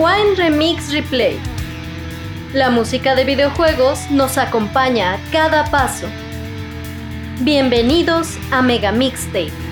Rewind Remix Replay. La música de videojuegos nos acompaña a cada paso. Bienvenidos a Mega Mixtape.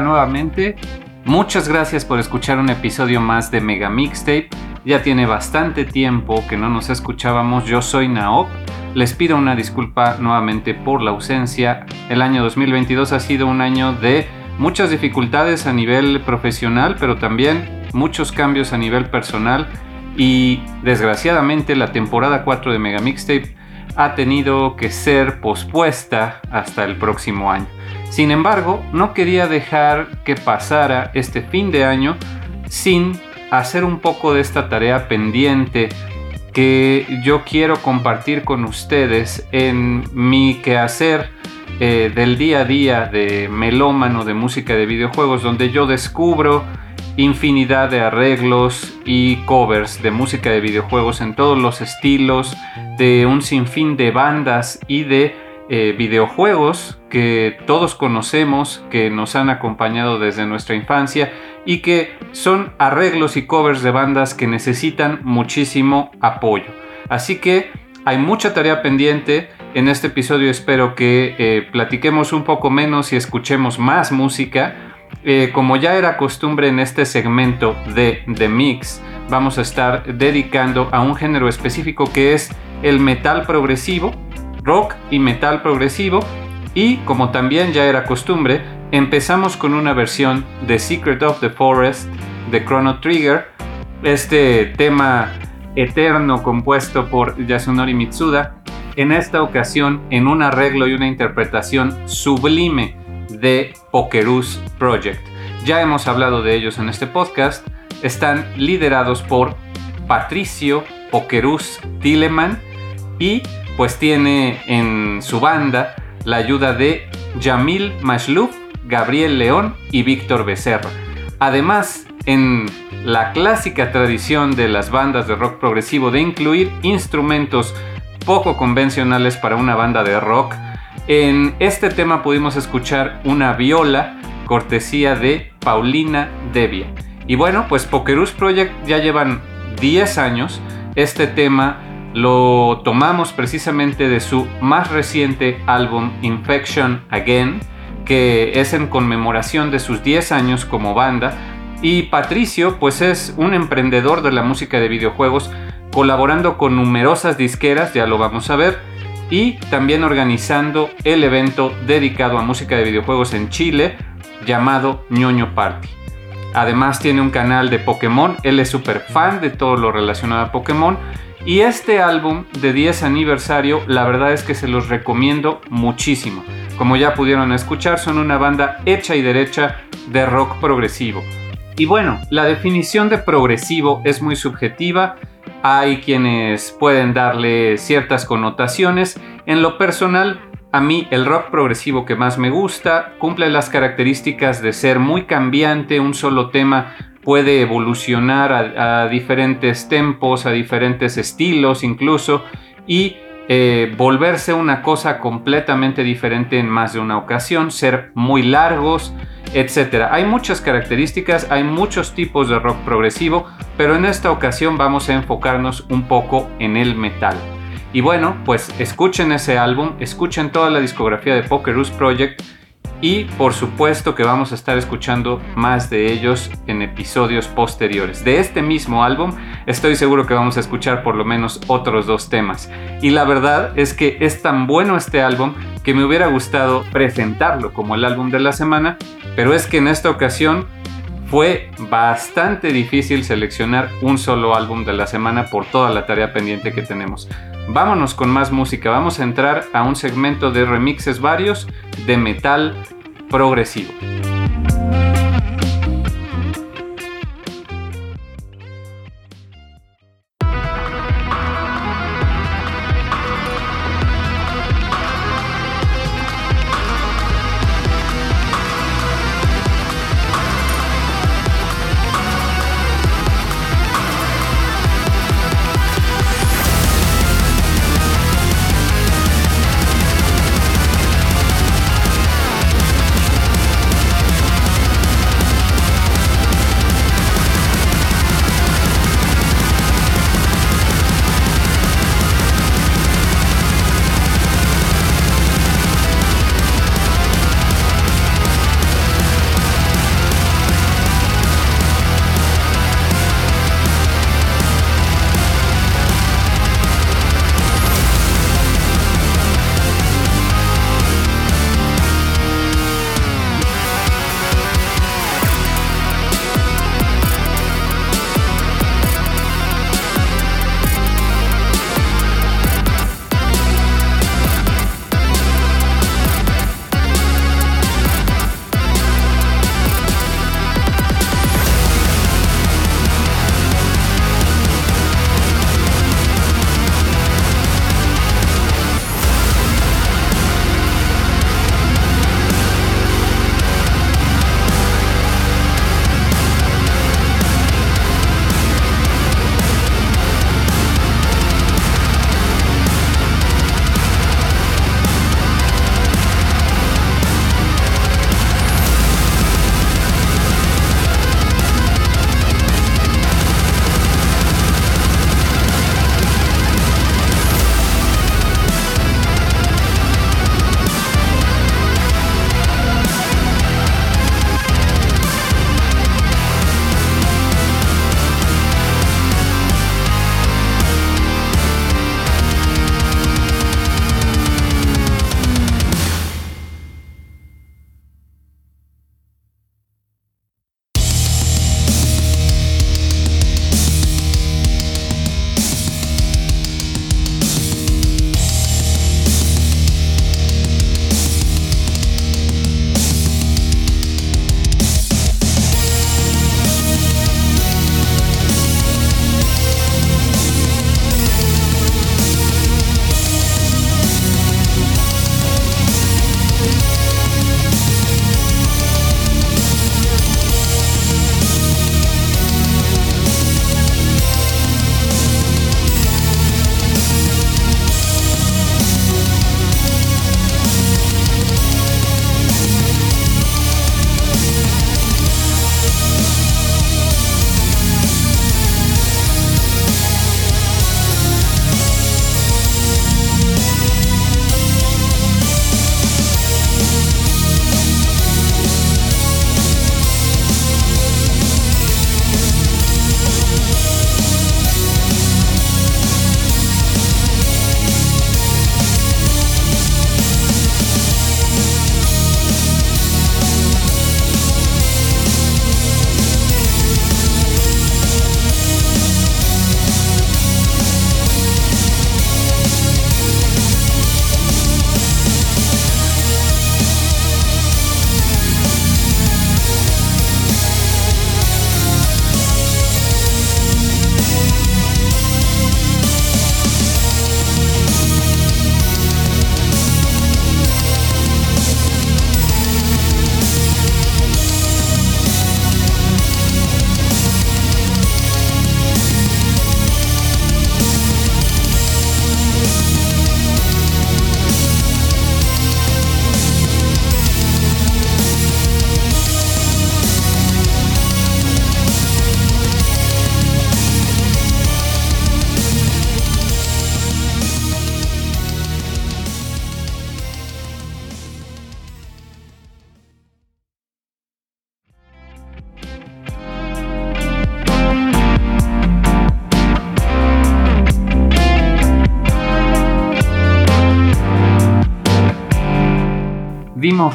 Nuevamente. Muchas gracias por escuchar un episodio más de Mega Mixtape. Ya tiene bastante tiempo que no nos escuchábamos. Yo soy Naop. Les pido una disculpa nuevamente por la ausencia. El año 2022 ha sido un año de muchas dificultades a nivel profesional, pero también muchos cambios a nivel personal. Y desgraciadamente la temporada 4 de Mega Mixtape ha tenido que ser pospuesta hasta el próximo año. Sin embargo, no quería dejar que pasara este fin de año sin hacer un poco de esta tarea pendiente que yo quiero compartir con ustedes en mi quehacer eh, del día a día de melómano de música de videojuegos, donde yo descubro infinidad de arreglos y covers de música de videojuegos en todos los estilos, de un sinfín de bandas y de eh, videojuegos que todos conocemos, que nos han acompañado desde nuestra infancia y que son arreglos y covers de bandas que necesitan muchísimo apoyo. Así que hay mucha tarea pendiente. En este episodio espero que eh, platiquemos un poco menos y escuchemos más música. Eh, como ya era costumbre en este segmento de The Mix, vamos a estar dedicando a un género específico que es el metal progresivo rock y metal progresivo y como también ya era costumbre, empezamos con una versión de Secret of the Forest de Chrono Trigger, este tema eterno compuesto por Yasunori Mitsuda, en esta ocasión en un arreglo y una interpretación sublime de Pokerus Project. Ya hemos hablado de ellos en este podcast, están liderados por Patricio Pokerus Tilleman y pues tiene en su banda la ayuda de Jamil Mashluf, Gabriel León y Víctor Becerra. Además, en la clásica tradición de las bandas de rock progresivo de incluir instrumentos poco convencionales para una banda de rock, en este tema pudimos escuchar una viola cortesía de Paulina Devia. Y bueno, pues Pokerus Project ya llevan 10 años. Este tema lo tomamos precisamente de su más reciente álbum Infection Again, que es en conmemoración de sus 10 años como banda. Y Patricio, pues es un emprendedor de la música de videojuegos, colaborando con numerosas disqueras, ya lo vamos a ver, y también organizando el evento dedicado a música de videojuegos en Chile, llamado ñoño Party. Además tiene un canal de Pokémon, él es súper fan de todo lo relacionado a Pokémon y este álbum de 10 aniversario, la verdad es que se los recomiendo muchísimo. Como ya pudieron escuchar, son una banda hecha y derecha de rock progresivo. Y bueno, la definición de progresivo es muy subjetiva. Hay quienes pueden darle ciertas connotaciones. En lo personal, a mí el rock progresivo que más me gusta cumple las características de ser muy cambiante, un solo tema puede evolucionar a, diferentes tempos, a diferentes estilos incluso, y eh, volverse una cosa completamente diferente en más de una ocasión, ser muy largos, etc. Hay muchas características, hay muchos tipos de rock progresivo, pero en esta ocasión vamos a enfocarnos un poco en el metal. Y bueno, pues escuchen ese álbum, escuchen toda la discografía de Pokerus Project y por supuesto que vamos a estar escuchando más de ellos en episodios posteriores. De este mismo álbum estoy seguro que vamos a escuchar por lo menos otros dos temas. Y la verdad es que es tan bueno este álbum que me hubiera gustado presentarlo como el álbum de la semana, pero es que en esta ocasión fue bastante difícil seleccionar un solo álbum de la semana por toda la tarea pendiente que tenemos. Vámonos con más música, vamos a entrar a un segmento de remixes varios de metal progresivo.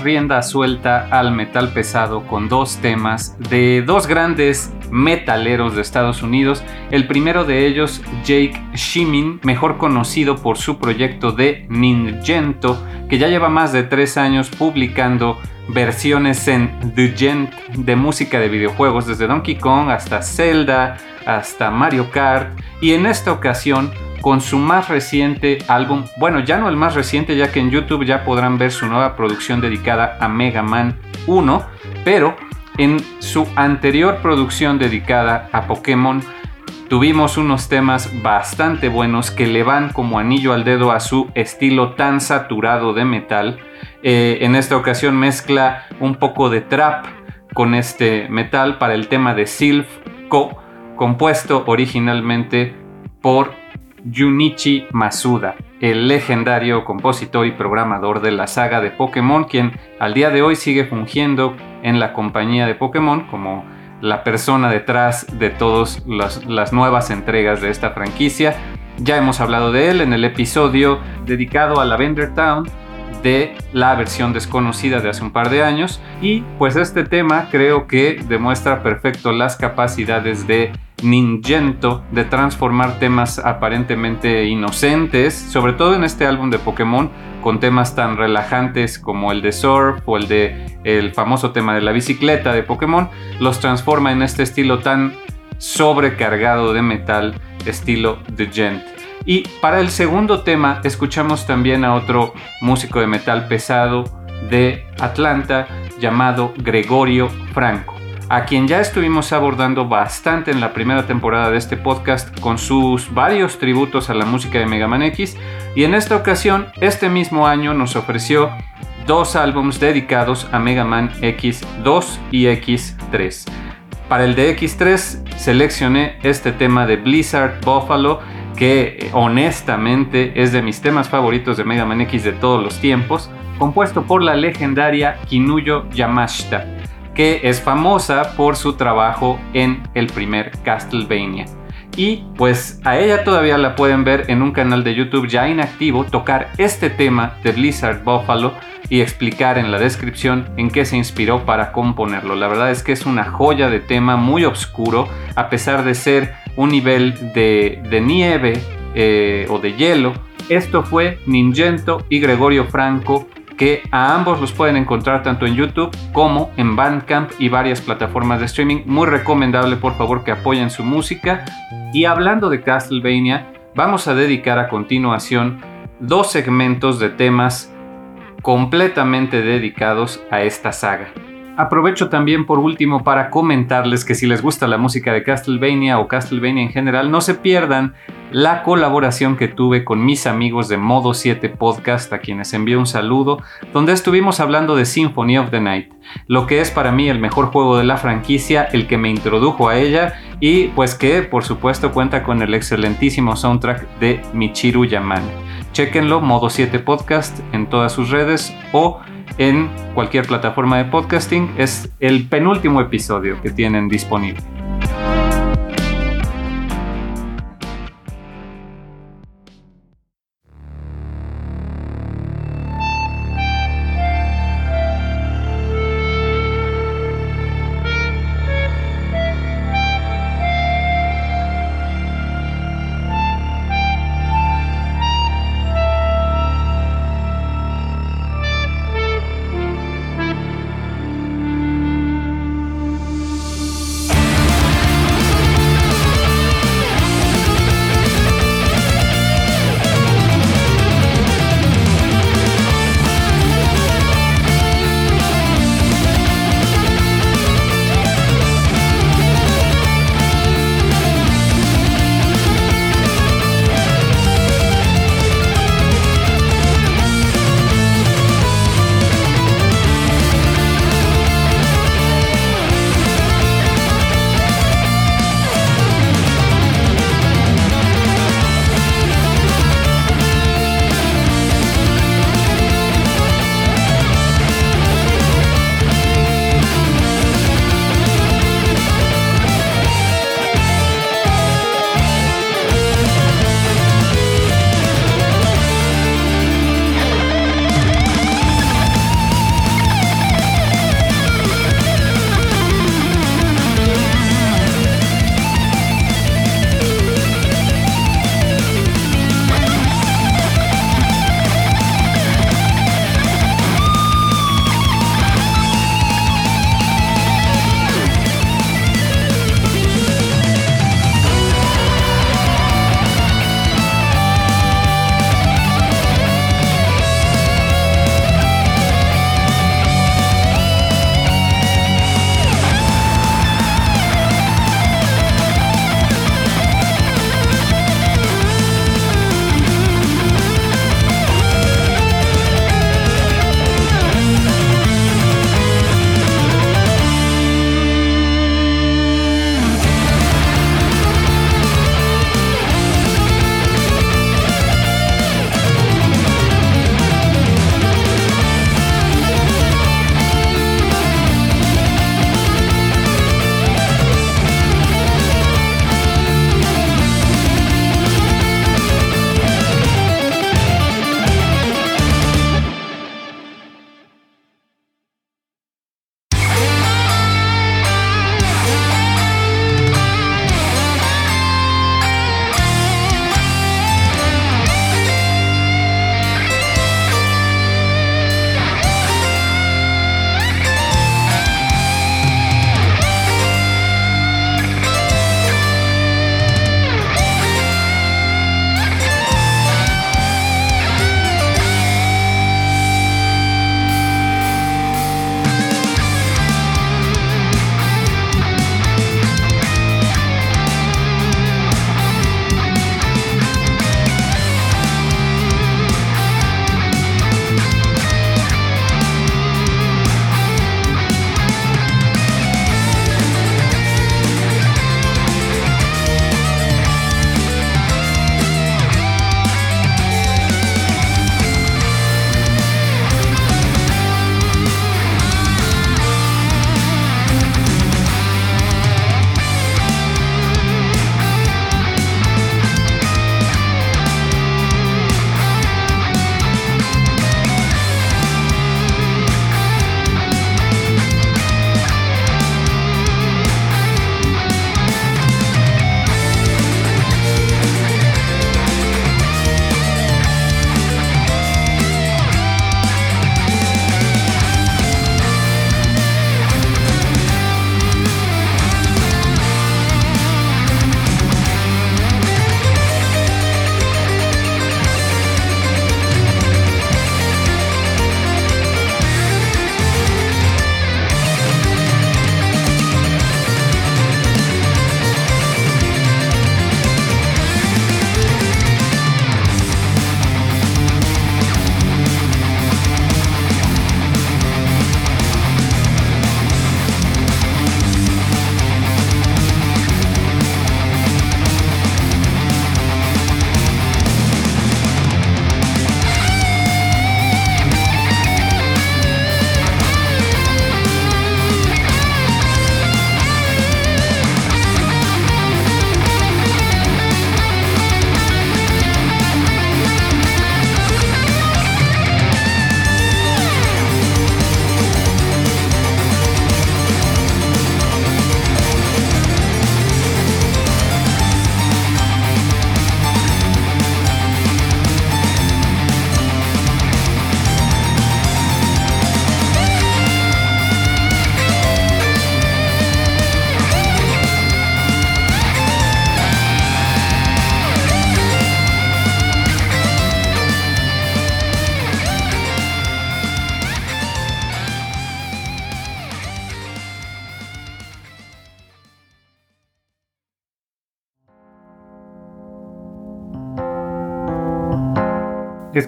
Rienda suelta al metal pesado con dos temas de dos grandes metaleros de Estados Unidos. El primero de ellos, Jake Shimin, mejor conocido por su proyecto de Ningento, que ya lleva más de tres años publicando versiones en The Gent de música de videojuegos, desde Donkey Kong hasta Zelda, hasta Mario Kart, y en esta ocasión con su más reciente álbum, bueno, ya no el más reciente, ya que en YouTube ya podrán ver su nueva producción dedicada a Mega Man 1, pero en su anterior producción dedicada a Pokémon, tuvimos unos temas bastante buenos que le van como anillo al dedo a su estilo tan saturado de metal. Eh, en esta ocasión mezcla un poco de trap con este metal para el tema de Sylph Co, compuesto originalmente por Junichi Masuda, el legendario compositor y programador de la saga de Pokémon, quien al día de hoy sigue fungiendo en la compañía de Pokémon como la persona detrás de todas las, nuevas entregas de esta franquicia. Ya hemos hablado de él en el episodio dedicado a Lavender Town de la versión desconocida de hace un par de años y pues este tema creo que demuestra perfecto las capacidades de Ningento de transformar temas aparentemente inocentes, sobre todo en este álbum de Pokémon, con temas tan relajantes como el de Surf o el de el famoso tema de la bicicleta de Pokémon, los transforma en este estilo tan sobrecargado de metal, estilo The Gent. Y para el segundo tema escuchamos también a otro músico de metal pesado de Atlanta llamado Gregorio Franco a quien ya estuvimos abordando bastante en la primera temporada de este podcast con sus varios tributos a la música de Mega Man X y en esta ocasión, este mismo año nos ofreció dos álbumes dedicados a Mega Man X2 y X3. Para el de X3 seleccioné este tema de Blizzard Buffalo que honestamente es de mis temas favoritos de Mega Man X de todos los tiempos, compuesto por la legendaria Kinuyo Yamashita que es famosa por su trabajo en el primer Castlevania. Y pues a ella todavía la pueden ver en un canal de YouTube ya inactivo tocar este tema de Blizzard Buffalo y explicar en la descripción en qué se inspiró para componerlo. La verdad es que es una joya de tema muy oscuro, a pesar de ser un nivel de, nieve eh, o de hielo. Esto fue Ningento y Gregorio Franco que a ambos los pueden encontrar tanto en YouTube como en Bandcamp y varias plataformas de streaming. Muy recomendable, por favor, que apoyen su música. Y hablando de Castlevania, vamos a dedicar a continuación dos segmentos de temas completamente dedicados a esta saga. Aprovecho también por último para comentarles que si les gusta la música de Castlevania o Castlevania en general, no se pierdan la colaboración que tuve con mis amigos de Modo 7 Podcast, a quienes envío un saludo, donde estuvimos hablando de Symphony of the Night, lo que es para mí el mejor juego de la franquicia, el que me introdujo a ella y pues que por supuesto cuenta con el excelentísimo soundtrack de Michiru Yamane. Chequenlo, Modo 7 Podcast en todas sus redes o en cualquier plataforma de podcasting. Es el penúltimo episodio que tienen disponible.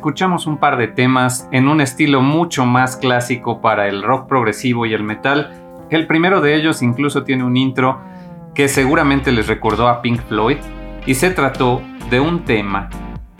Escuchamos un par de temas en un estilo mucho más clásico para el rock progresivo y el metal. El primero de ellos incluso tiene un intro que seguramente les recordó a Pink Floyd y se trató de un tema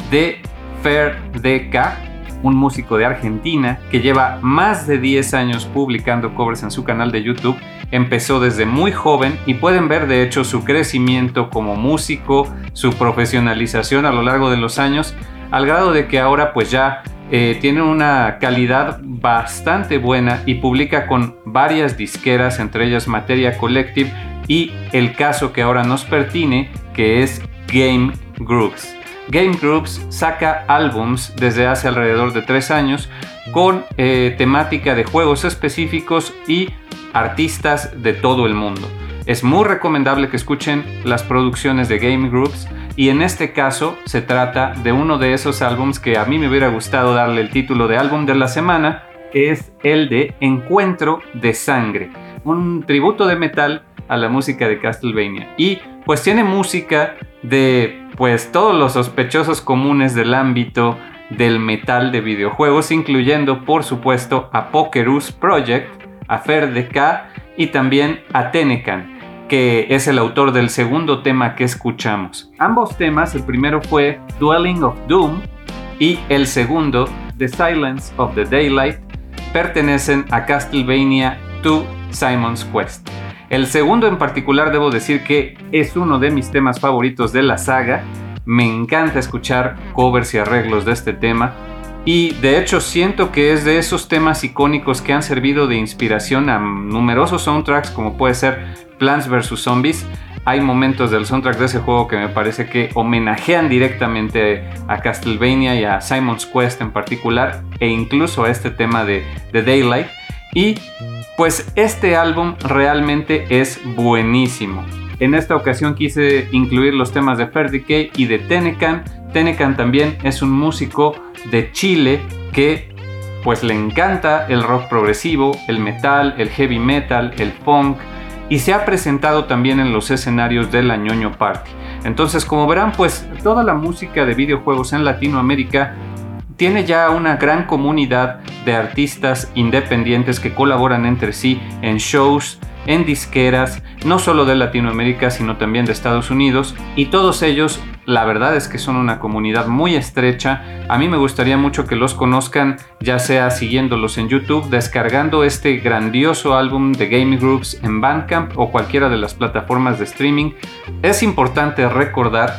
de Fer DK, un músico de Argentina que lleva más de 10 años publicando covers en su canal de YouTube. Empezó desde muy joven y pueden ver de hecho su crecimiento como músico, su profesionalización a lo largo de los años, al grado de que ahora pues ya eh, tiene una calidad bastante buena y publica con varias disqueras, entre ellas Materia Collective y el caso que ahora nos pertine, que es Game Groups. Game Groups saca álbums desde hace alrededor de tres años con eh, temática de juegos específicos y artistas de todo el mundo. Es muy recomendable que escuchen las producciones de Game Groups y en este caso se trata de uno de esos álbums que a mí me hubiera gustado darle el título de álbum de la semana, es el de Encuentro de Sangre, un tributo de metal a la música de Castlevania. Y pues tiene música de pues todos los sospechosos comunes del ámbito del metal de videojuegos, incluyendo por supuesto a Pokerus Project, a Fer de K y también a Tenecan, que es el autor del segundo tema que escuchamos. Ambos temas, el primero fue Dwelling of Doom y el segundo, The Silence of the Daylight, pertenecen a Castlevania 2 Simon's Quest. El segundo en particular debo decir que es uno de mis temas favoritos de la saga. Me encanta escuchar covers y arreglos de este tema. Y de hecho siento que es de esos temas icónicos que han servido de inspiración a numerosos soundtracks como puede ser Plants vs. Zombies. Hay momentos del soundtrack de ese juego que me parece que homenajean directamente a Castlevania y a Simon's Quest en particular e incluso a este tema de, Daylight. Y pues este álbum realmente es buenísimo. En esta ocasión quise incluir los temas de Decay y de Tenecan. Tenecan también es un músico de Chile que pues le encanta el rock progresivo, el metal, el heavy metal, el punk y se ha presentado también en los escenarios de la ñoño Party. Entonces, como verán, pues toda la música de videojuegos en Latinoamérica tiene ya una gran comunidad de artistas independientes que colaboran entre sí en shows, en disqueras, no solo de Latinoamérica, sino también de Estados Unidos, y todos ellos, la verdad es que son una comunidad muy estrecha. A mí me gustaría mucho que los conozcan, ya sea siguiéndolos en YouTube, descargando este grandioso álbum de Game Groups en Bandcamp o cualquiera de las plataformas de streaming. Es importante recordar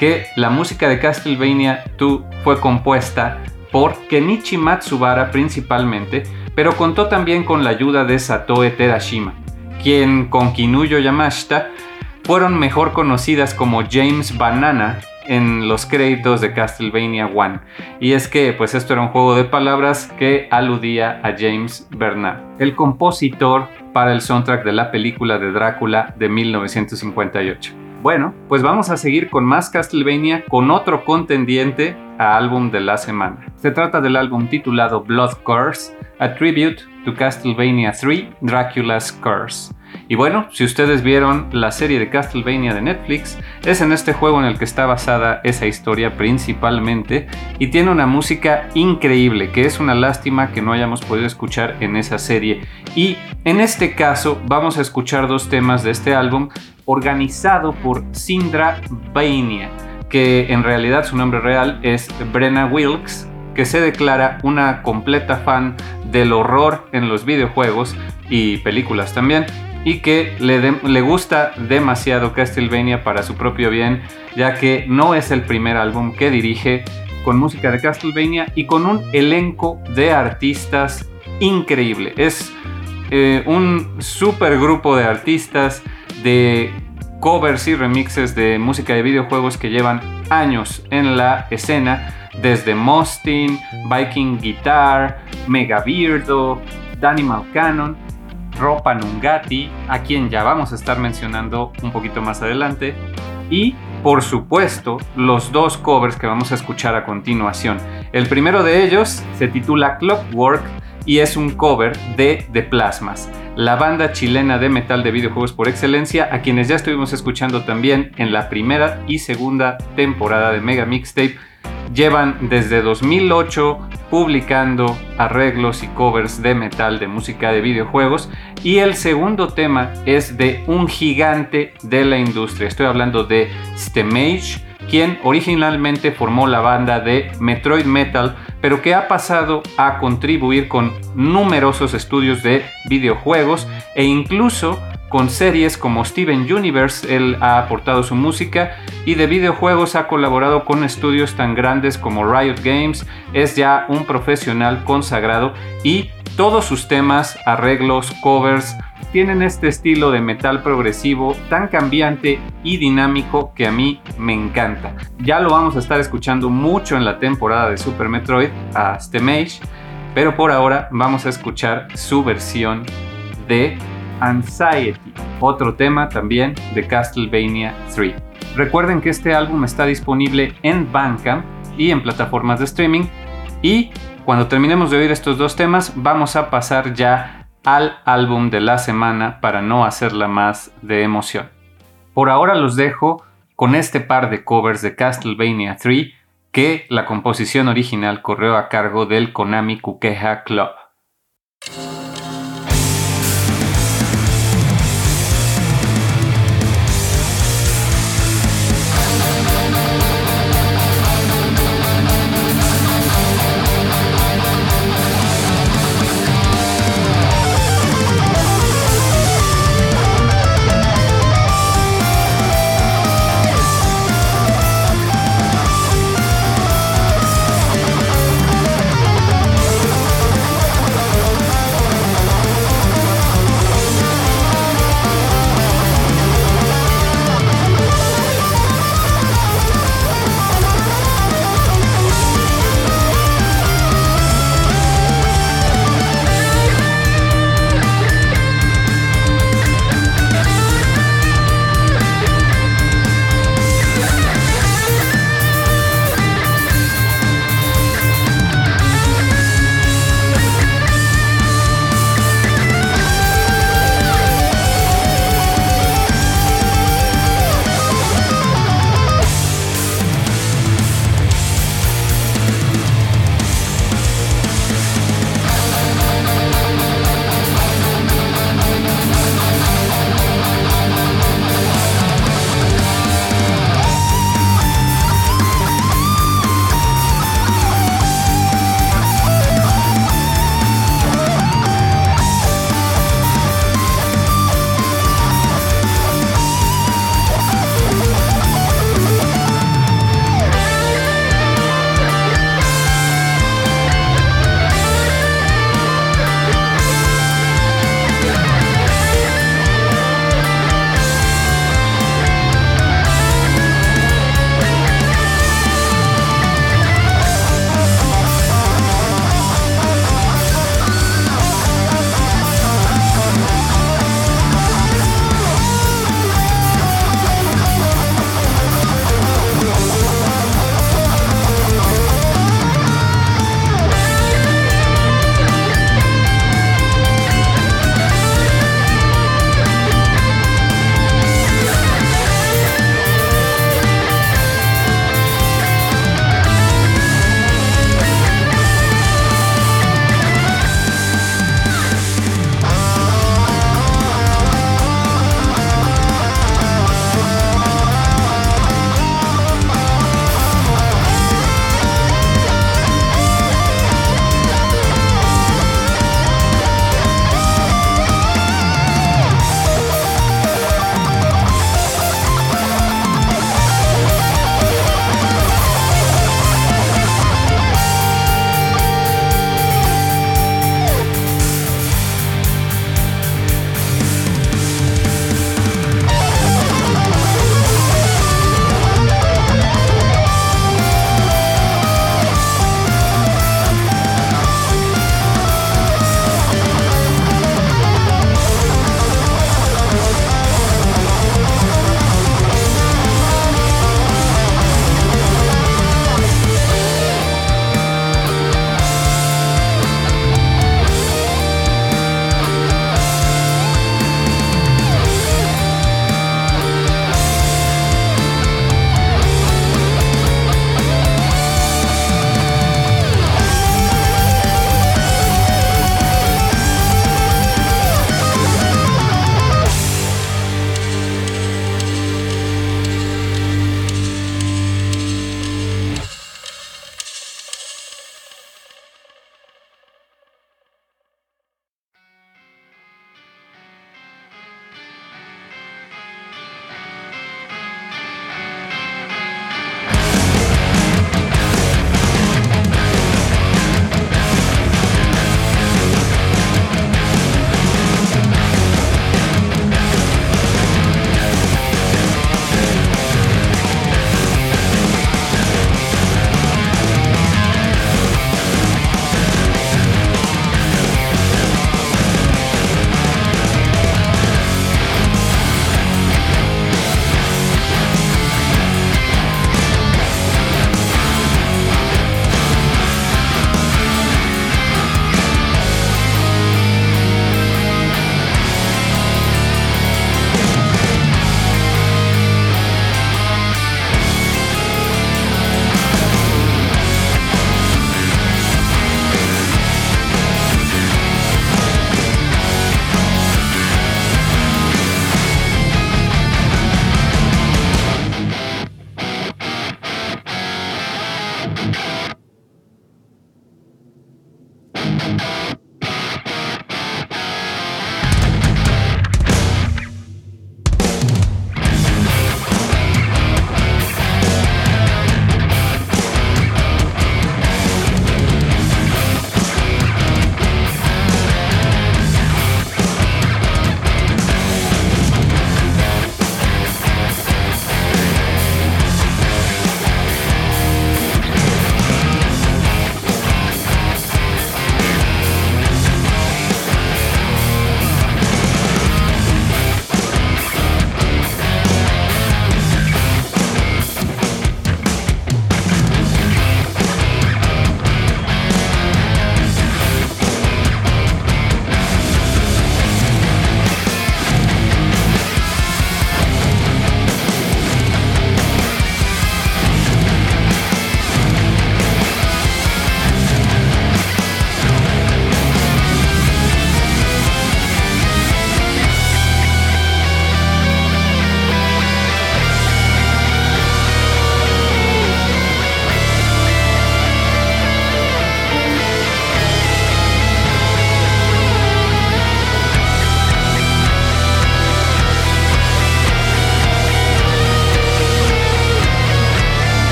que la música de Castlevania 2 fue compuesta por Kenichi Matsubara principalmente, pero contó también con la ayuda de Satoe Terashima, quien con Kinuyo Yamashita fueron mejor conocidas como James Banana en los créditos de Castlevania 1. Y es que pues esto era un juego de palabras que aludía a James Bernard, el compositor para el soundtrack de la película de Drácula de 1958. Bueno, pues vamos a seguir con más Castlevania con otro contendiente a álbum de la semana. Se trata del álbum titulado Blood Curse, a tribute to Castlevania 3 Dracula's Curse. Y bueno, si ustedes vieron la serie de Castlevania de Netflix, es en este juego en el que está basada esa historia principalmente y tiene una música increíble, que es una lástima que no hayamos podido escuchar en esa serie. Y en este caso vamos a escuchar dos temas de este álbum organizado por Sindra Bainia, que en realidad su nombre real es Brenna Wilkes, que se declara una completa fan del horror en los videojuegos y películas también, y que le, le, gusta demasiado Castlevania para su propio bien, ya que no es el primer álbum que dirige con música de Castlevania y con un elenco de artistas increíble. Es eh, un super grupo de artistas de covers y remixes de música de videojuegos que llevan años en la escena, desde Mostin, Viking Guitar, Mega Beardo, Danimal Cannon, Ropa Nungati, a quien ya vamos a estar mencionando un poquito más adelante, y por supuesto los dos covers que vamos a escuchar a continuación. El primero de ellos se titula Clockwork y es un cover de The Plasmas, la banda chilena de metal de videojuegos por excelencia, a quienes ya estuvimos escuchando también en la primera y segunda temporada de Mega Mixtape Llevan desde 2008 publicando arreglos y covers de metal de música de videojuegos y el segundo tema es de un gigante de la industria. Estoy hablando de Stemage, quien originalmente formó la banda de Metroid Metal, pero que ha pasado a contribuir con numerosos estudios de videojuegos e incluso con series como Steven Universe, él ha aportado su música y de videojuegos ha colaborado con estudios tan grandes como Riot Games, es ya un profesional consagrado y todos sus temas, arreglos, covers, tienen este estilo de metal progresivo tan cambiante y dinámico que a mí me encanta. Ya lo vamos a estar escuchando mucho en la temporada de Super Metroid a Stemage, pero por ahora vamos a escuchar su versión de Anxiety, otro tema también de Castlevania 3. Recuerden que este álbum está disponible en Bandcamp y en plataformas de streaming y cuando terminemos de oír estos dos temas vamos a pasar ya al álbum de la semana para no hacerla más de emoción. Por ahora los dejo con este par de covers de Castlevania 3 que la composición original corrió a cargo del Konami Kukeha Club.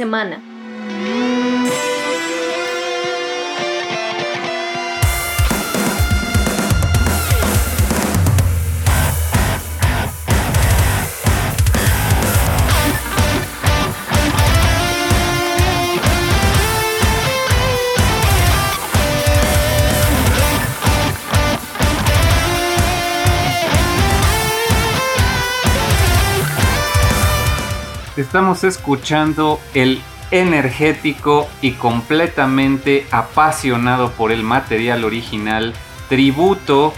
Semana. Estamos escuchando el energético y completamente apasionado por el material original tributo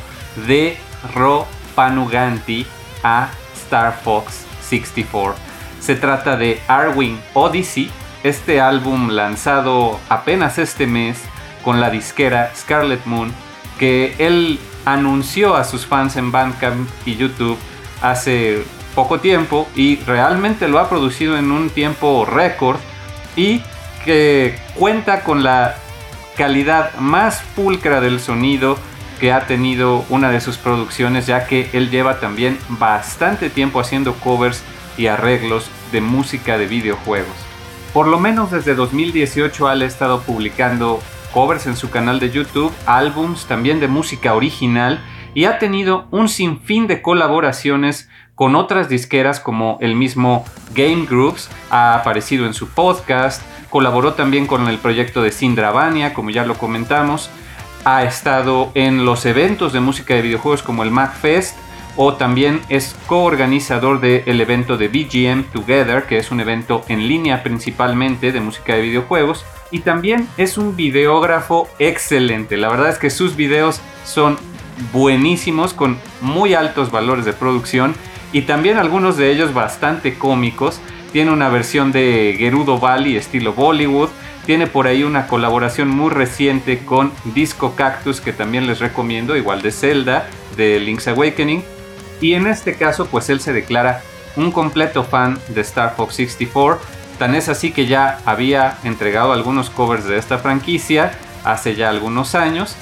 de Ro Panuganti a Star Fox 64. Se trata de Arwing Odyssey, este álbum lanzado apenas este mes con la disquera Scarlet Moon, que él anunció a sus fans en Bandcamp y YouTube hace poco tiempo y realmente lo ha producido en un tiempo récord y que cuenta con la calidad más pulcra del sonido que ha tenido una de sus producciones ya que él lleva también bastante tiempo haciendo covers y arreglos de música de videojuegos. Por lo menos desde 2018 ha estado publicando covers en su canal de YouTube, álbums también de música original y ha tenido un sinfín de colaboraciones con otras disqueras como el mismo Game Groups, ha aparecido en su podcast, colaboró también con el proyecto de Sindravania, como ya lo comentamos, ha estado en los eventos de música de videojuegos como el MacFest, o también es coorganizador del evento de BGM Together, que es un evento en línea principalmente de música de videojuegos, y también es un videógrafo excelente. La verdad es que sus videos son buenísimos, con muy altos valores de producción y también algunos de ellos bastante cómicos. Tiene una versión de Gerudo Valley estilo Bollywood. Tiene por ahí una colaboración muy reciente con Disco Cactus que también les recomiendo, igual de Zelda, de Link's Awakening. Y en este caso pues él se declara un completo fan de Star Fox 64. Tan es así que ya había entregado algunos covers de esta franquicia hace ya algunos años.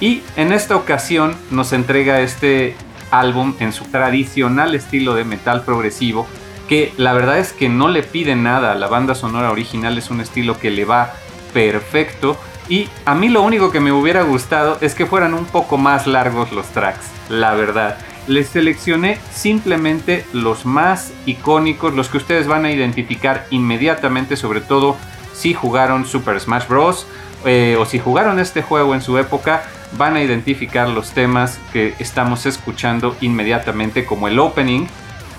Y en esta ocasión nos entrega este álbum en su tradicional estilo de metal progresivo, que la verdad es que no le pide nada a la banda sonora original, es un estilo que le va perfecto. Y a mí lo único que me hubiera gustado es que fueran un poco más largos los tracks, la verdad. Les seleccioné simplemente los más icónicos, los que ustedes van a identificar inmediatamente, sobre todo si jugaron Super Smash Bros. Eh, o si jugaron este juego en su época, van a identificar los temas que estamos escuchando inmediatamente como el opening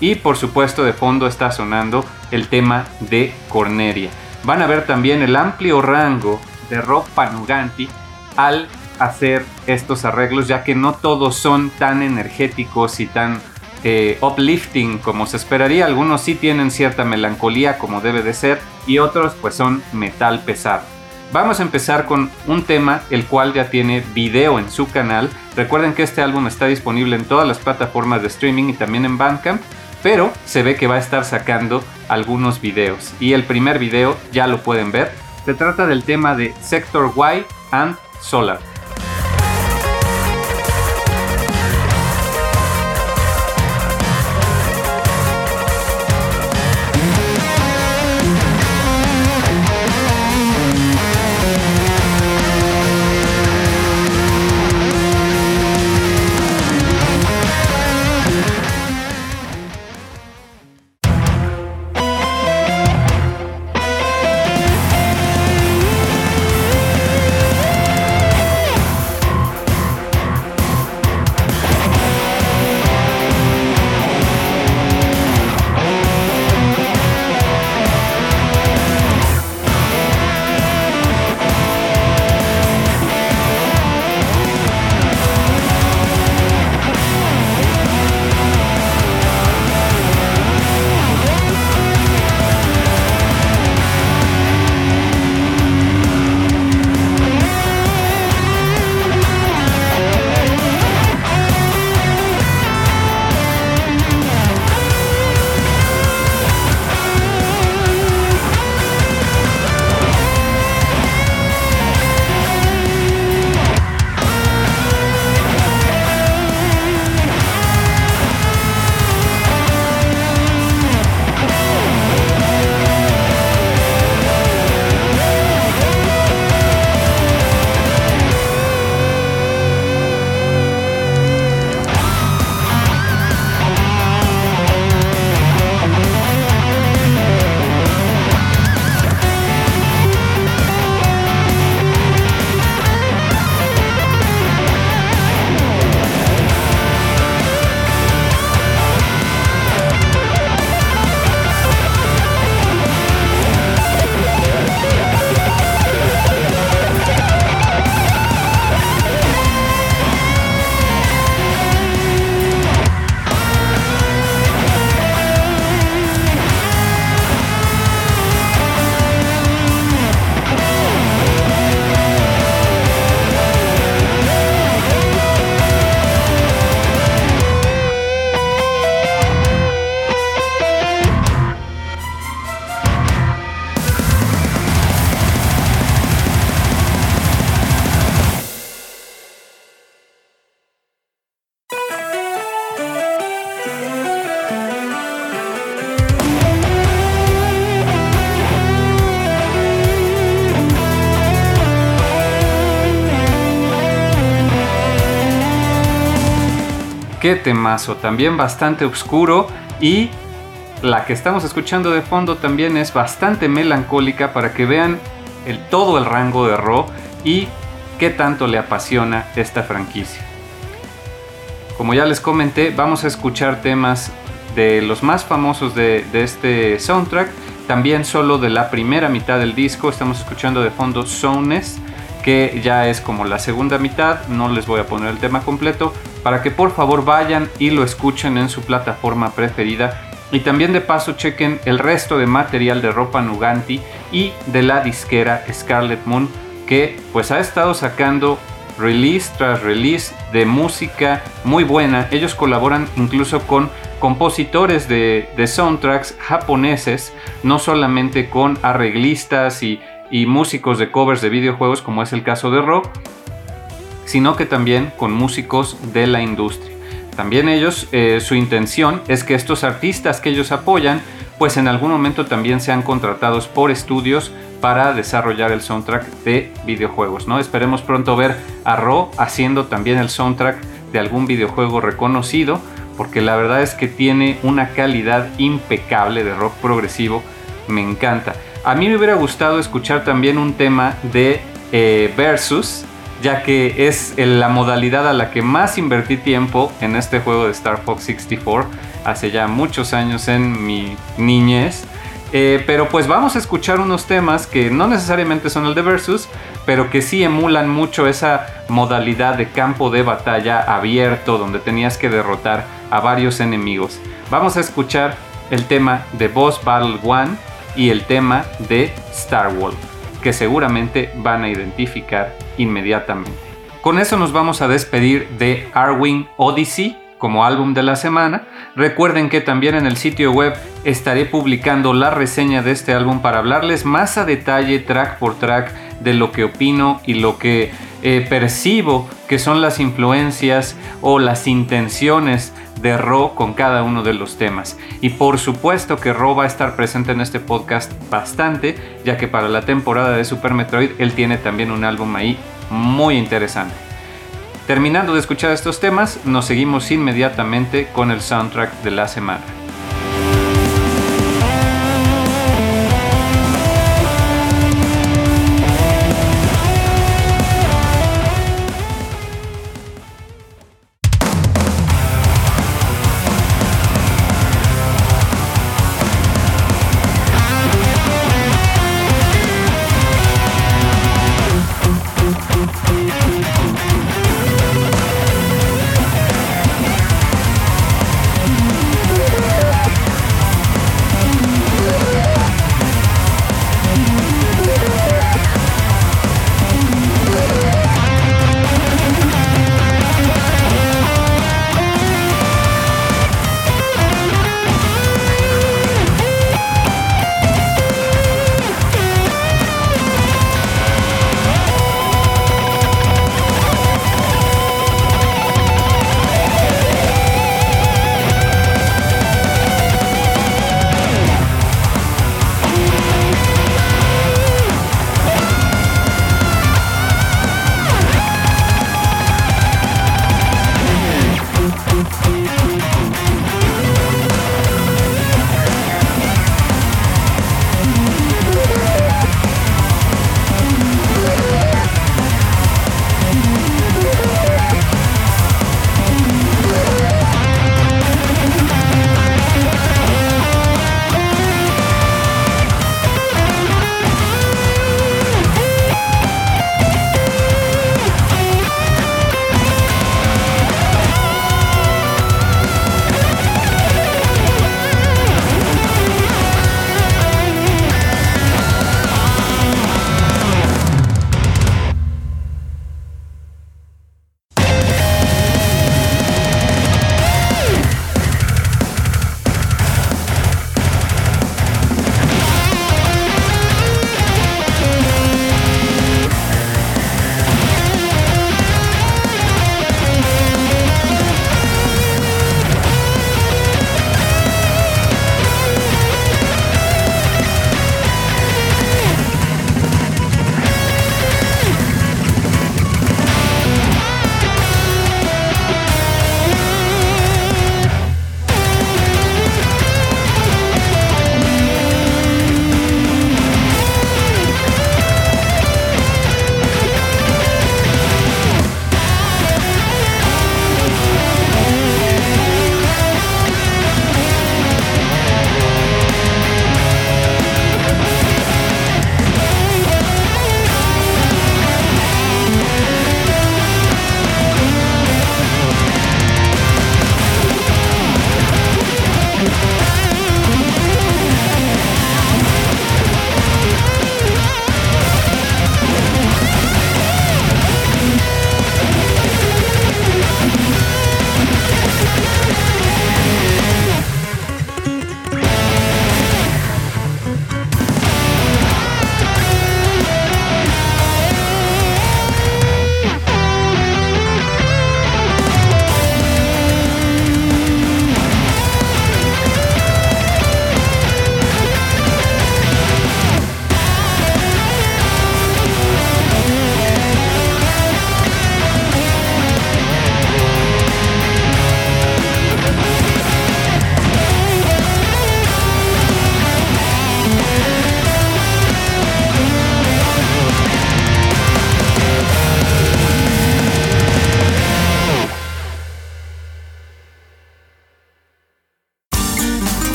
y por supuesto de fondo está sonando el tema de Corneria. Van a ver también el amplio rango de Rob Panuganti al hacer estos arreglos ya que no todos son tan energéticos y tan eh, uplifting como se esperaría. Algunos sí tienen cierta melancolía como debe de ser y otros pues son metal pesado. Vamos a empezar con un tema el cual ya tiene video en su canal. Recuerden que este álbum está disponible en todas las plataformas de streaming y también en Bandcamp, pero se ve que va a estar sacando algunos videos. Y el primer video ya lo pueden ver. Se trata del tema de Sector Y and Solar. Temazo, también bastante oscuro y la que estamos escuchando de fondo también es bastante melancólica para que vean el, todo el rango de Ro y qué tanto le apasiona esta franquicia. Como ya les comenté, vamos a escuchar temas de los más famosos de, de este soundtrack, también solo de la primera mitad del disco, estamos escuchando de fondo Soundness, que ya es como la segunda mitad, no les voy a poner el tema completo, para que por favor vayan y lo escuchen en su plataforma preferida y también de paso chequen el resto de material de Ropa Nuganti y de la disquera Scarlet Moon que pues ha estado sacando release tras release de música muy buena. Ellos colaboran incluso con compositores de, soundtracks japoneses, no solamente con arreglistas y, y músicos de covers de videojuegos como es el caso de Rock, sino que también con músicos de la industria. También ellos, eh, su intención es que estos artistas que ellos apoyan, pues en algún momento también sean contratados por estudios para desarrollar el soundtrack de videojuegos, ¿no? Esperemos pronto ver a Ro haciendo también el soundtrack de algún videojuego reconocido, porque la verdad es que tiene una calidad impecable de rock progresivo, me encanta. A mí me hubiera gustado escuchar también un tema de eh, Versus, ya que es la modalidad a la que más invertí tiempo en este juego de Star Fox 64 hace ya muchos años en mi niñez. Eh, pero pues vamos a escuchar unos temas que no necesariamente son el de Versus, pero que sí emulan mucho esa modalidad de campo de batalla abierto donde tenías que derrotar a varios enemigos. Vamos a escuchar el tema de Boss Battle 1 y el tema de Star Wolf, que seguramente van a identificar inmediatamente. Con eso nos vamos a despedir de Arwing Odyssey como álbum de la semana. Recuerden que también en el sitio web estaré publicando la reseña de este álbum para hablarles más a detalle, track por track, de lo que opino y lo que eh, percibo que son las influencias o las intenciones de Ro con cada uno de los temas. Y por supuesto que Ro va a estar presente en este podcast bastante, ya que para la temporada de Super Metroid él tiene también un álbum ahí muy interesante. Terminando de escuchar estos temas, nos seguimos inmediatamente con el soundtrack de la semana.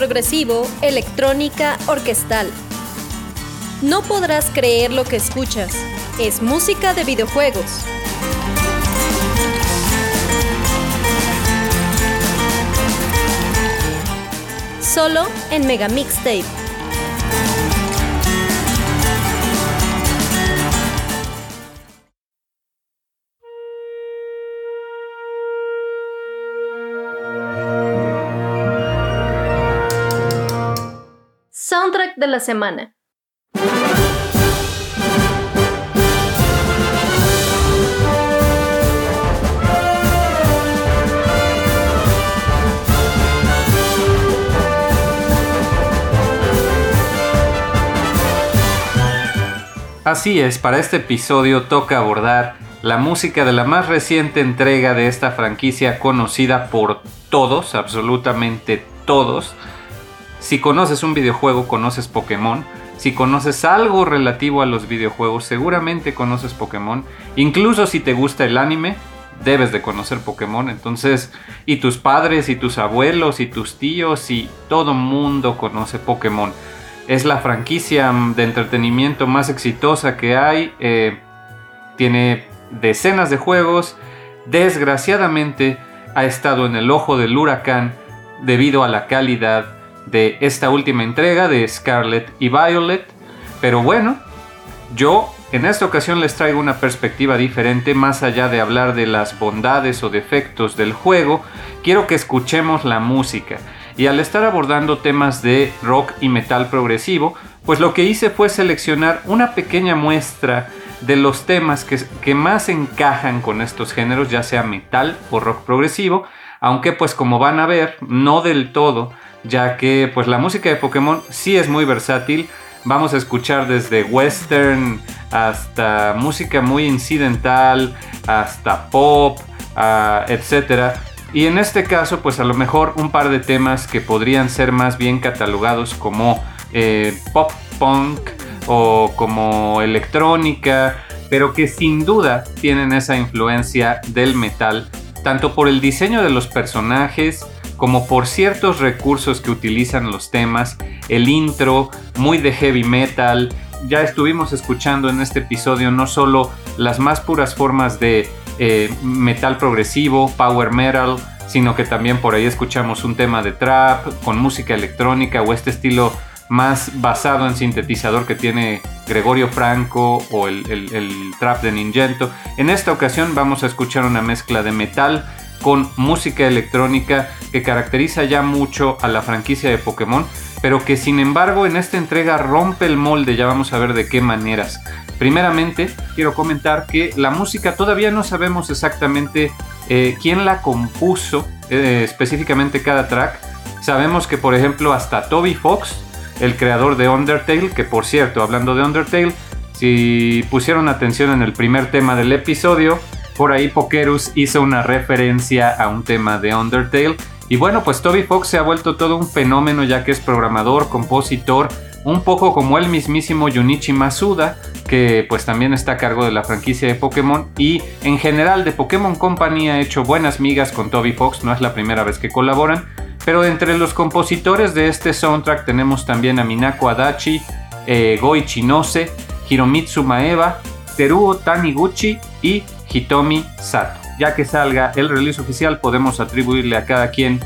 Progresivo, electrónica, orquestal. No podrás creer lo que escuchas. Es música de videojuegos. Solo en Mega Mixtape. De la semana. Así es, para este episodio toca abordar la música de la más reciente entrega de esta franquicia conocida por todos, absolutamente todos. Si conoces un videojuego, conoces Pokémon. Si conoces algo relativo a los videojuegos, seguramente conoces Pokémon. Incluso si te gusta el anime, debes de conocer Pokémon. Entonces, y tus padres, y tus abuelos, y tus tíos, y todo mundo conoce Pokémon es la franquicia de entretenimiento más exitosa que hay. Eh, tiene decenas de juegos. Desgraciadamente ha estado en el ojo del huracán debido a la calidad de esta última entrega de Scarlet y Violet. Pero bueno, yo en esta ocasión les traigo una perspectiva diferente, más allá de hablar de las bondades o defectos del juego, quiero que escuchemos la música y al estar abordando temas de rock y metal progresivo, pues lo que hice fue seleccionar una pequeña muestra de los temas que, más encajan con estos géneros, ya sea metal o rock progresivo, aunque pues como van a ver, no del todo, ya que pues la música de Pokémon sí es muy versátil, vamos a escuchar desde western hasta música muy incidental, hasta pop, uh, etcétera. Y en este caso, pues a lo mejor un par de temas que podrían ser más bien catalogados como eh, pop punk o como electrónica, pero que sin duda tienen esa influencia del metal, tanto por el diseño de los personajes, como por ciertos recursos que utilizan los temas, el intro, muy de heavy metal. Ya estuvimos escuchando en este episodio no solo las más puras formas de eh, metal progresivo, power metal, sino que también por ahí escuchamos un tema de trap con música electrónica o este estilo más basado en sintetizador que tiene Gregorio Franco o el, el trap de Ningento. En esta ocasión vamos a escuchar una mezcla de metal con música electrónica que caracteriza ya mucho a la franquicia de Pokémon, pero que sin embargo en esta entrega rompe el molde, ya vamos a ver de qué maneras. Primeramente, quiero comentar que la música todavía no sabemos exactamente eh, quién la compuso, eh, específicamente cada track. Sabemos que, por ejemplo, hasta Toby Fox, el creador de Undertale, que por cierto, hablando de Undertale, si pusieron atención en el primer tema del episodio, por ahí Pokerus hizo una referencia a un tema de Undertale. Y bueno, pues Toby Fox se ha vuelto todo un fenómeno ya que es programador, compositor, un poco como el mismísimo Junichi Masuda, que pues también está a cargo de la franquicia de Pokémon y en general de Pokémon Company ha hecho buenas migas con Toby Fox, no es la primera vez que colaboran, pero entre los compositores de este soundtrack tenemos también a Minako Adachi, eh, Goi Chinose, Hiromitsu Maeva, Teruo Taniguchi y Hitomi Sato. Ya que salga el release oficial podemos atribuirle a cada quien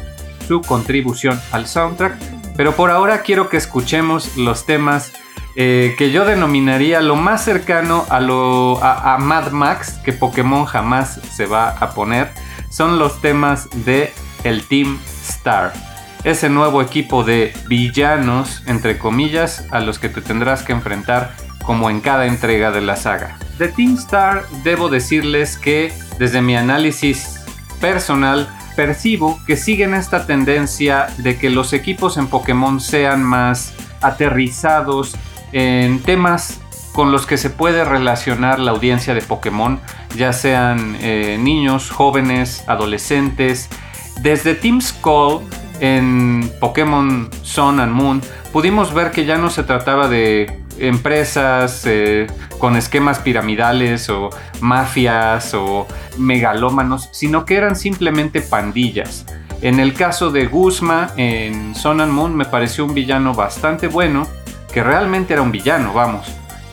su contribución al soundtrack pero por ahora quiero que escuchemos los temas eh, que yo denominaría lo más cercano a, lo, a, Mad Max que Pokémon jamás se va a poner. Son los temas de el Team Star. Ese nuevo equipo de villanos, entre comillas, a los que te tendrás que enfrentar como en cada entrega de la saga. De Team Star debo decirles que desde mi análisis personal percibo que siguen esta tendencia de que los equipos en Pokémon sean más aterrizados en temas con los que se puede relacionar la audiencia de Pokémon, ya sean eh, niños, jóvenes, adolescentes. Desde Team Skull en Pokémon Sun and Moon pudimos ver que ya no se trataba de empresas eh, con esquemas piramidales o mafias o megalómanos, sino que eran simplemente pandillas. En el caso de Guzma en Sun and Moon me pareció un villano bastante bueno, que realmente era un villano, vamos.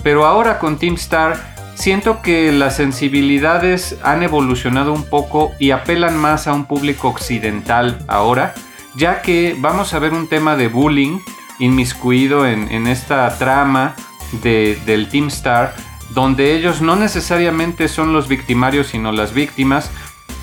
Pero ahora con Team Star siento que las sensibilidades han evolucionado un poco y apelan más a un público occidental ahora, ya que vamos a ver un tema de bullying inmiscuido en, esta trama del Team Star, donde ellos no necesariamente son los victimarios, sino las víctimas,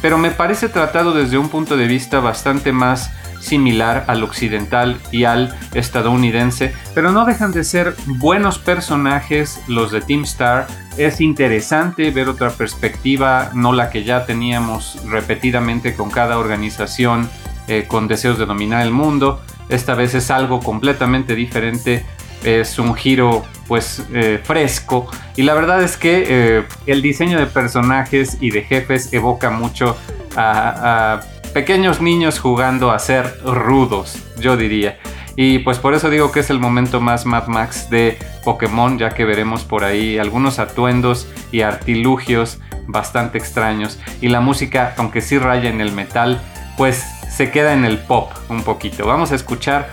pero me parece tratado desde un punto de vista bastante más similar al occidental y al estadounidense, pero no dejan de ser buenos personajes los de Team Star. Es interesante ver otra perspectiva, no la que ya teníamos repetidamente con cada organización eh, con deseos de dominar el mundo. Esta vez es algo completamente diferente, es un giro pues eh, fresco y la verdad es que eh, el diseño de personajes y de jefes evoca mucho a pequeños niños jugando a ser rudos, yo diría. Y pues por eso digo que es el momento más Mad Max de Pokémon, ya que veremos por ahí algunos atuendos y artilugios bastante extraños. Y la música, aunque sí raya en el metal, pues se queda en el pop un poquito. Vamos a escuchar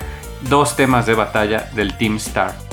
dos temas de batalla del Team Star.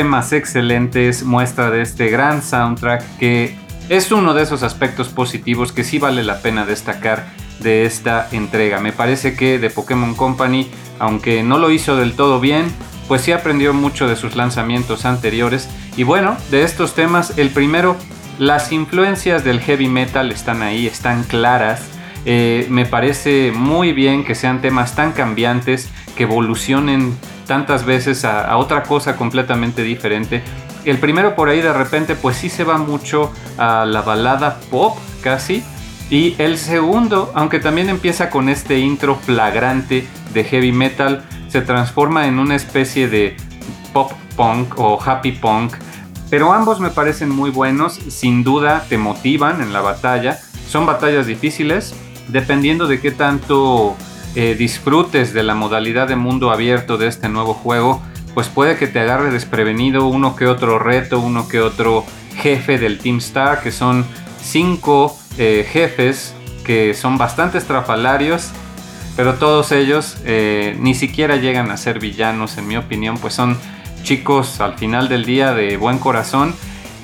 Temas excelentes, muestra de este gran soundtrack que es uno de esos aspectos positivos que sí vale la pena destacar de esta entrega. Me parece que The Pokémon Company, aunque no lo hizo del todo bien, pues sí aprendió mucho de sus lanzamientos anteriores. Y bueno, de estos temas, el primero, las influencias del heavy metal están ahí, están claras. Eh, me parece muy bien que sean temas tan cambiantes, que evolucionen tantas veces a, otra cosa completamente diferente. El primero por ahí de repente pues sí se va mucho a la balada pop casi. Y el segundo, aunque también empieza con este intro flagrante de heavy metal, se transforma en una especie de pop punk o happy punk. Pero ambos me parecen muy buenos, sin duda te motivan en la batalla. Son batallas difíciles, dependiendo de qué tanto eh, disfrutes de la modalidad de mundo abierto de este nuevo juego, pues puede que te agarre desprevenido uno que otro reto, uno que otro jefe del Team Star, que son cinco eh, jefes que son bastante estrafalarios, pero todos ellos eh, ni siquiera llegan a ser villanos, en mi opinión, pues son chicos al final del día de buen corazón.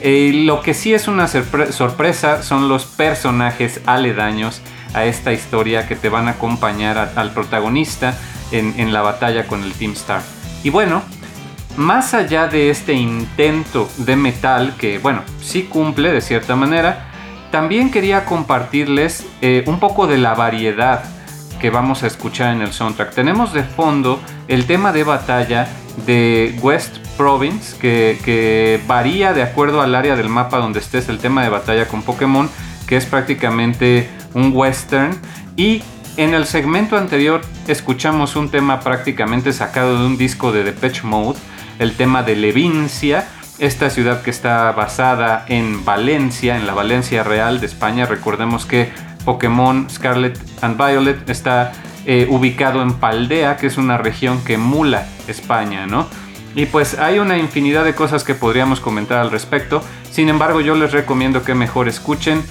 lo que sí es una sorpresa son los personajes aledaños a esta historia que te van a acompañar al protagonista en, la batalla con el Team Star. Y bueno, más allá de este intento de metal, que bueno, sí cumple de cierta manera, también quería compartirles eh, un poco de la variedad que vamos a escuchar en el soundtrack. Tenemos de fondo el tema de batalla de West Province, que, que, varía de acuerdo al área del mapa donde estés el tema de batalla con Pokémon, que es prácticamente un western. Y en el segmento anterior escuchamos un tema prácticamente sacado de un disco de Depeche Mode, el tema de Levincia, esta ciudad que está basada en Valencia, en la Valencia real de España. Recordemos que Pokémon Scarlet and Violet está eh, ubicado en Paldea, que es una región que emula España, ¿no? Y pues hay una infinidad de cosas que podríamos comentar al respecto. Sin embargo, yo les recomiendo que mejor escuchen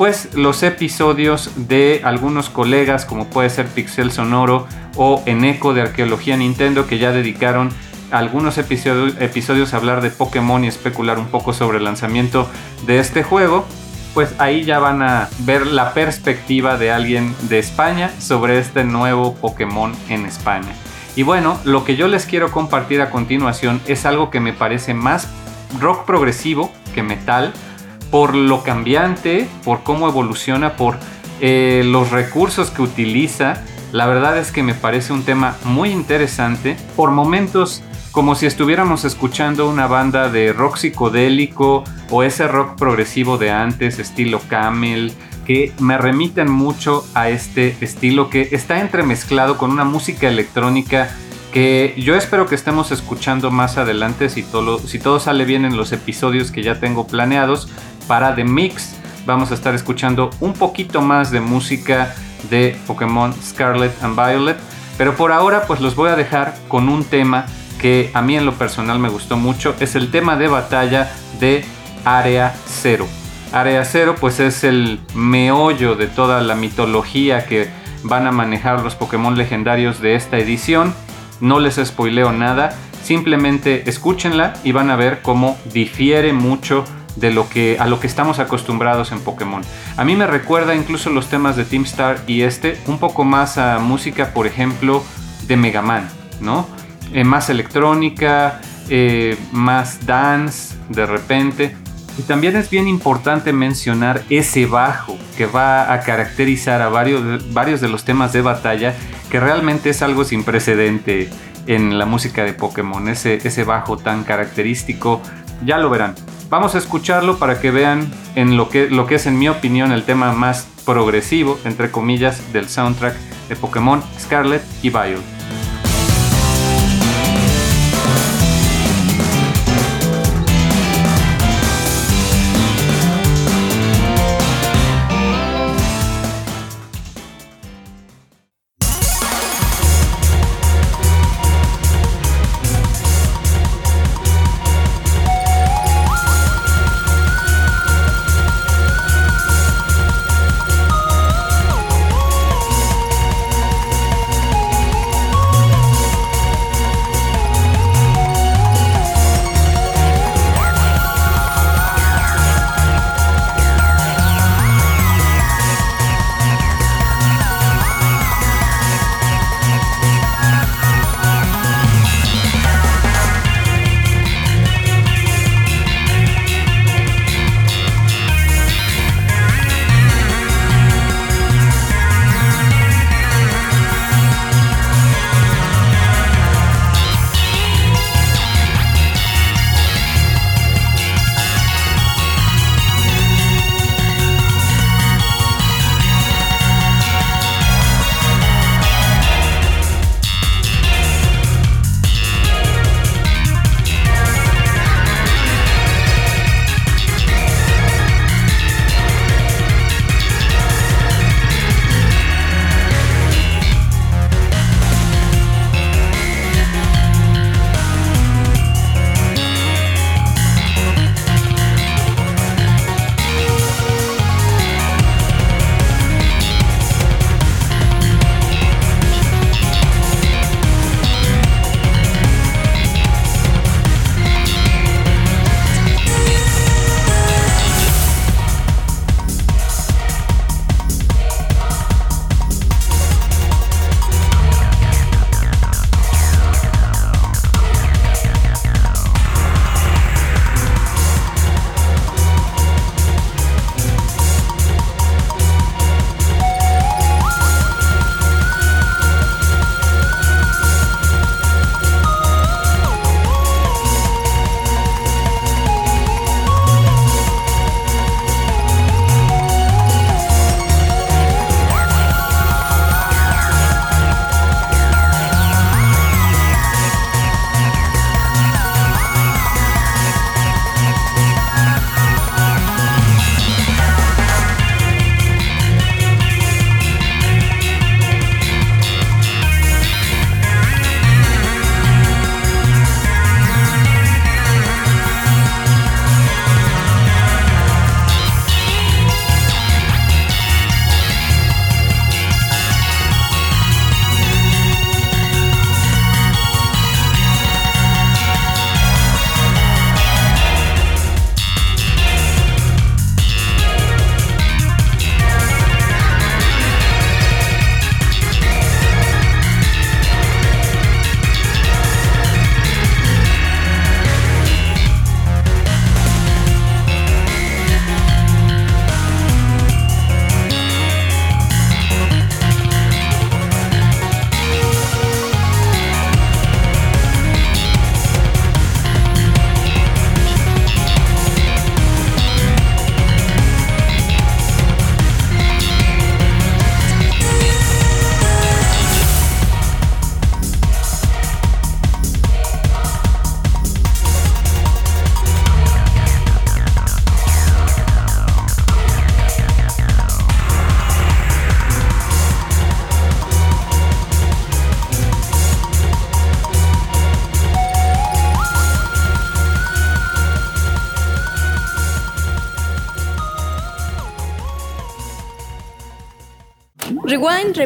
pues los episodios de algunos colegas como puede ser Pixel Sonoro o Eneco de Arqueología Nintendo que ya dedicaron algunos episodios, a hablar de Pokémon y especular un poco sobre el lanzamiento de este juego, pues ahí ya van a ver la perspectiva de alguien de España sobre este nuevo Pokémon en España. Y bueno, lo que yo les quiero compartir a continuación es algo que me parece más rock progresivo que metal, por lo cambiante, por cómo evoluciona, por eh, los recursos que utiliza. La verdad es que me parece un tema muy interesante. Por momentos, como si estuviéramos escuchando una banda de rock psicodélico o ese rock progresivo de antes, estilo Camel, que me remiten mucho a este estilo que está entremezclado con una música electrónica que yo espero que estemos escuchando más adelante si todo, si todo sale bien en los episodios que ya tengo planeados para The Mix vamos a estar escuchando un poquito más de música de Pokémon Scarlet and Violet. Pero por ahora pues los voy a dejar con un tema que a mí en lo personal me gustó mucho. Es el tema de batalla de Área Cero. Área Cero pues es el meollo de toda la mitología que van a manejar los Pokémon legendarios de esta edición. No les spoileo nada, simplemente escúchenla y van a ver cómo difiere mucho de lo que, a lo que estamos acostumbrados en Pokémon. A mí me recuerda incluso los temas de Team Star y este un poco más a música, por ejemplo, de Mega Man, ¿no? Eh, más electrónica, eh, más dance de repente. Y también es bien importante mencionar ese bajo que va a caracterizar a varios, varios de los temas de batalla, que realmente es algo sin precedente en la música de Pokémon, ese, ese bajo tan característico, ya lo verán. Vamos a escucharlo para que vean en lo que, lo que es en mi opinión el tema más progresivo, entre comillas, del soundtrack de Pokémon Scarlet y Violet.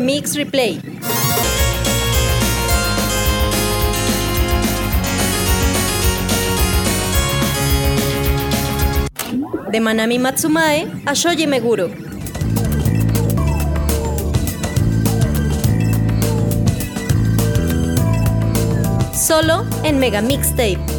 Remix, Replay. De Manami Matsumae a Shoji Meguro. Solo en Mega Mixtape.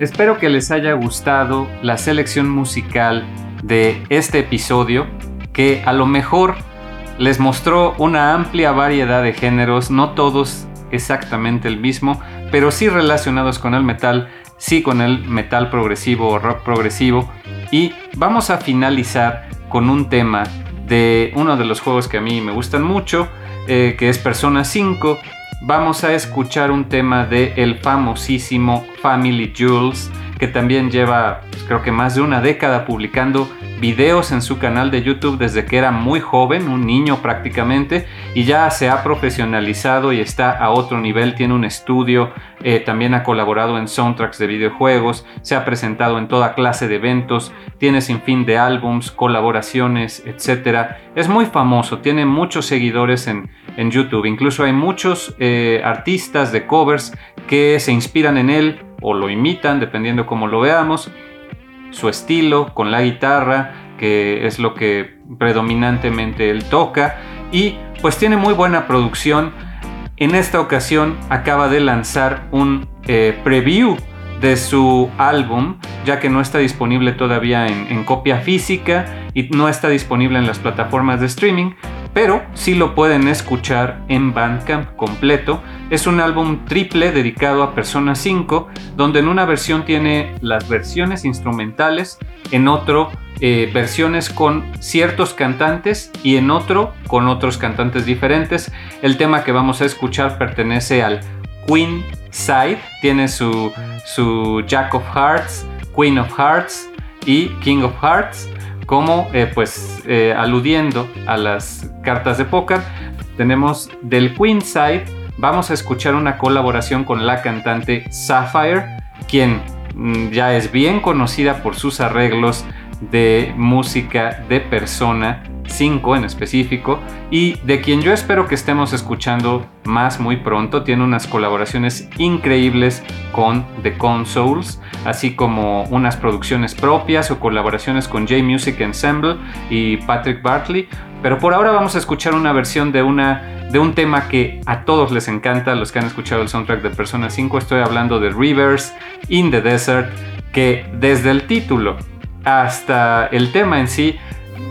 Espero que les haya gustado la selección musical de este episodio, que a lo mejor les mostró una amplia variedad de géneros, no todos exactamente el mismo, pero sí relacionados con el metal, sí con el metal progresivo o rock progresivo. Y vamos a finalizar con un tema de uno de los juegos que a mí me gustan mucho, eh, que es Persona 5 vamos a escuchar un tema de el famosísimo Family Jules, que también lleva pues, creo que más de una década publicando videos en su canal de YouTube desde que era muy joven, un niño prácticamente, y ya se ha profesionalizado y está a otro nivel, tiene un estudio, eh, también ha colaborado en soundtracks de videojuegos, se ha presentado en toda clase de eventos, tiene sin fin de álbums, colaboraciones, etc. Es muy famoso, tiene muchos seguidores en, en YouTube, incluso hay muchos eh, artistas de covers que se inspiran en él o lo imitan, dependiendo cómo lo veamos su estilo con la guitarra, que es lo que predominantemente él toca, y pues tiene muy buena producción. En esta ocasión acaba de lanzar un eh, preview de su álbum, ya que no está disponible todavía en, copia física y no está disponible en las plataformas de streaming, pero sí lo pueden escuchar en Bandcamp completo. Es un álbum triple dedicado a Persona 5, donde en una versión tiene las versiones instrumentales, en otro eh, versiones con ciertos cantantes y en otro con otros cantantes diferentes. El tema que vamos a escuchar pertenece al Queen Side, tiene su, su Jack of Hearts, Queen of Hearts y King of Hearts como eh, pues eh, aludiendo a las cartas de póker, tenemos del Queen Side, vamos a escuchar una colaboración con la cantante Sapphire, quien mm, ya es bien conocida por sus arreglos de música de persona 5 en específico y de quien yo espero que estemos escuchando más muy pronto. Tiene unas colaboraciones increíbles con The Consoles, así como unas producciones propias o colaboraciones con J Music Ensemble y Patrick Bartley. Pero por ahora vamos a escuchar una versión de, una, de un tema que a todos les encanta, los que han escuchado el soundtrack de Persona 5. Estoy hablando de Rivers in the Desert, que desde el título hasta el tema en sí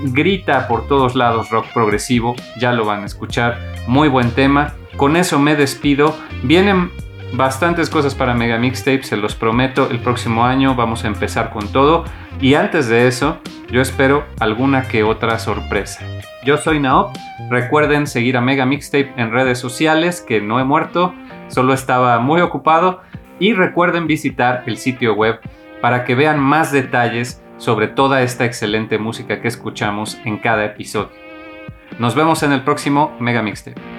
grita por todos lados rock progresivo, ya lo van a escuchar, muy buen tema. Con eso me despido. Vienen bastantes cosas para Mega Mixtape, se los prometo. El próximo año vamos a empezar con todo. Y antes de eso, yo espero alguna que otra sorpresa. Yo soy Naop. Recuerden seguir a Mega Mixtape en redes sociales, que no he muerto, solo estaba muy ocupado. Y recuerden visitar el sitio web para que vean más detalles sobre toda esta excelente música que escuchamos en cada episodio. Nos vemos en el próximo Mega Mixtape.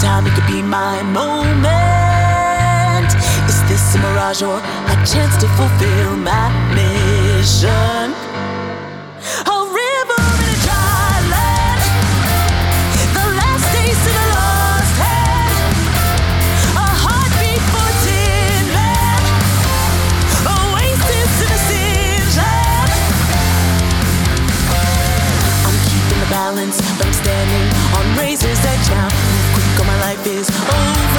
Time it could be my moment. Is this a mirage or a chance to fulfill my mission? is over.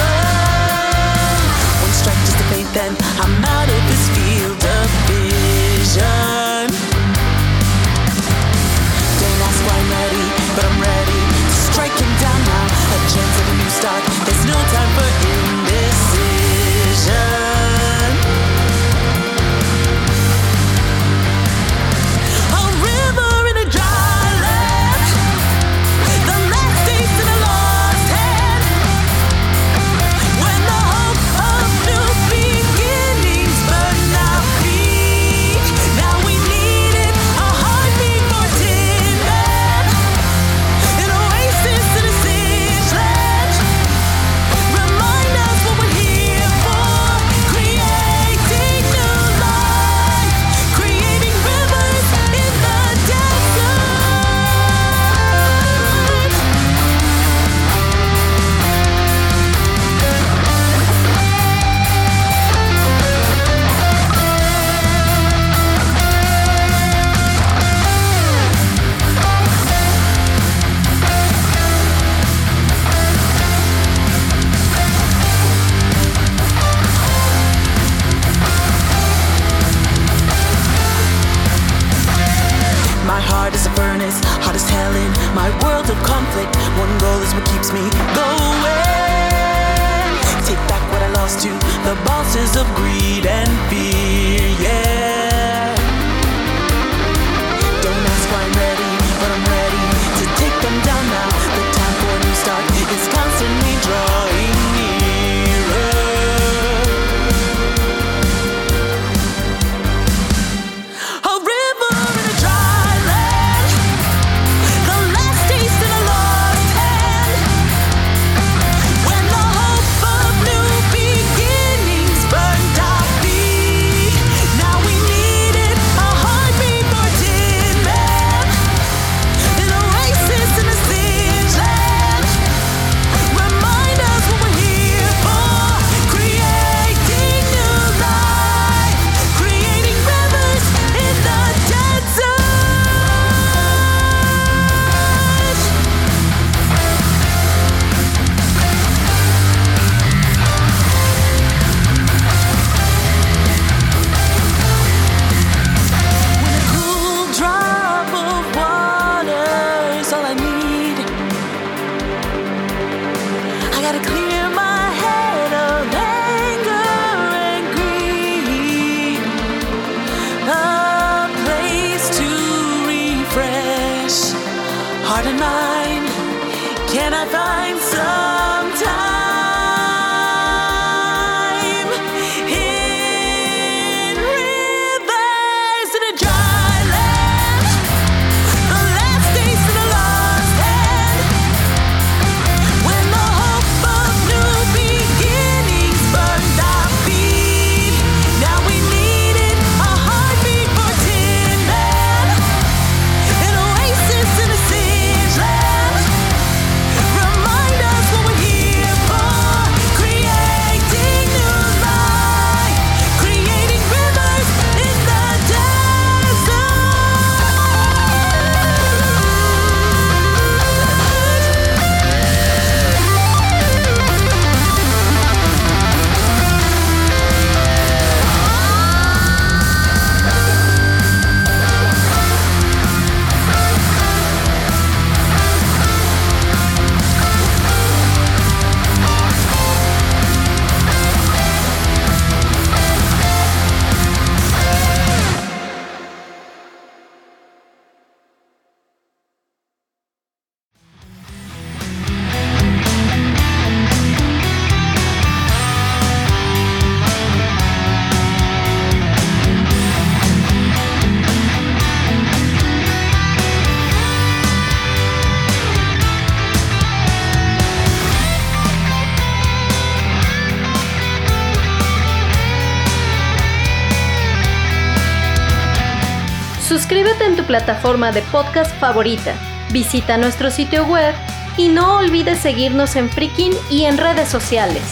plataforma de podcast favorita. Visita nuestro sitio web y no olvides seguirnos en Freaking y en redes sociales.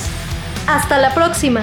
¡Hasta la próxima!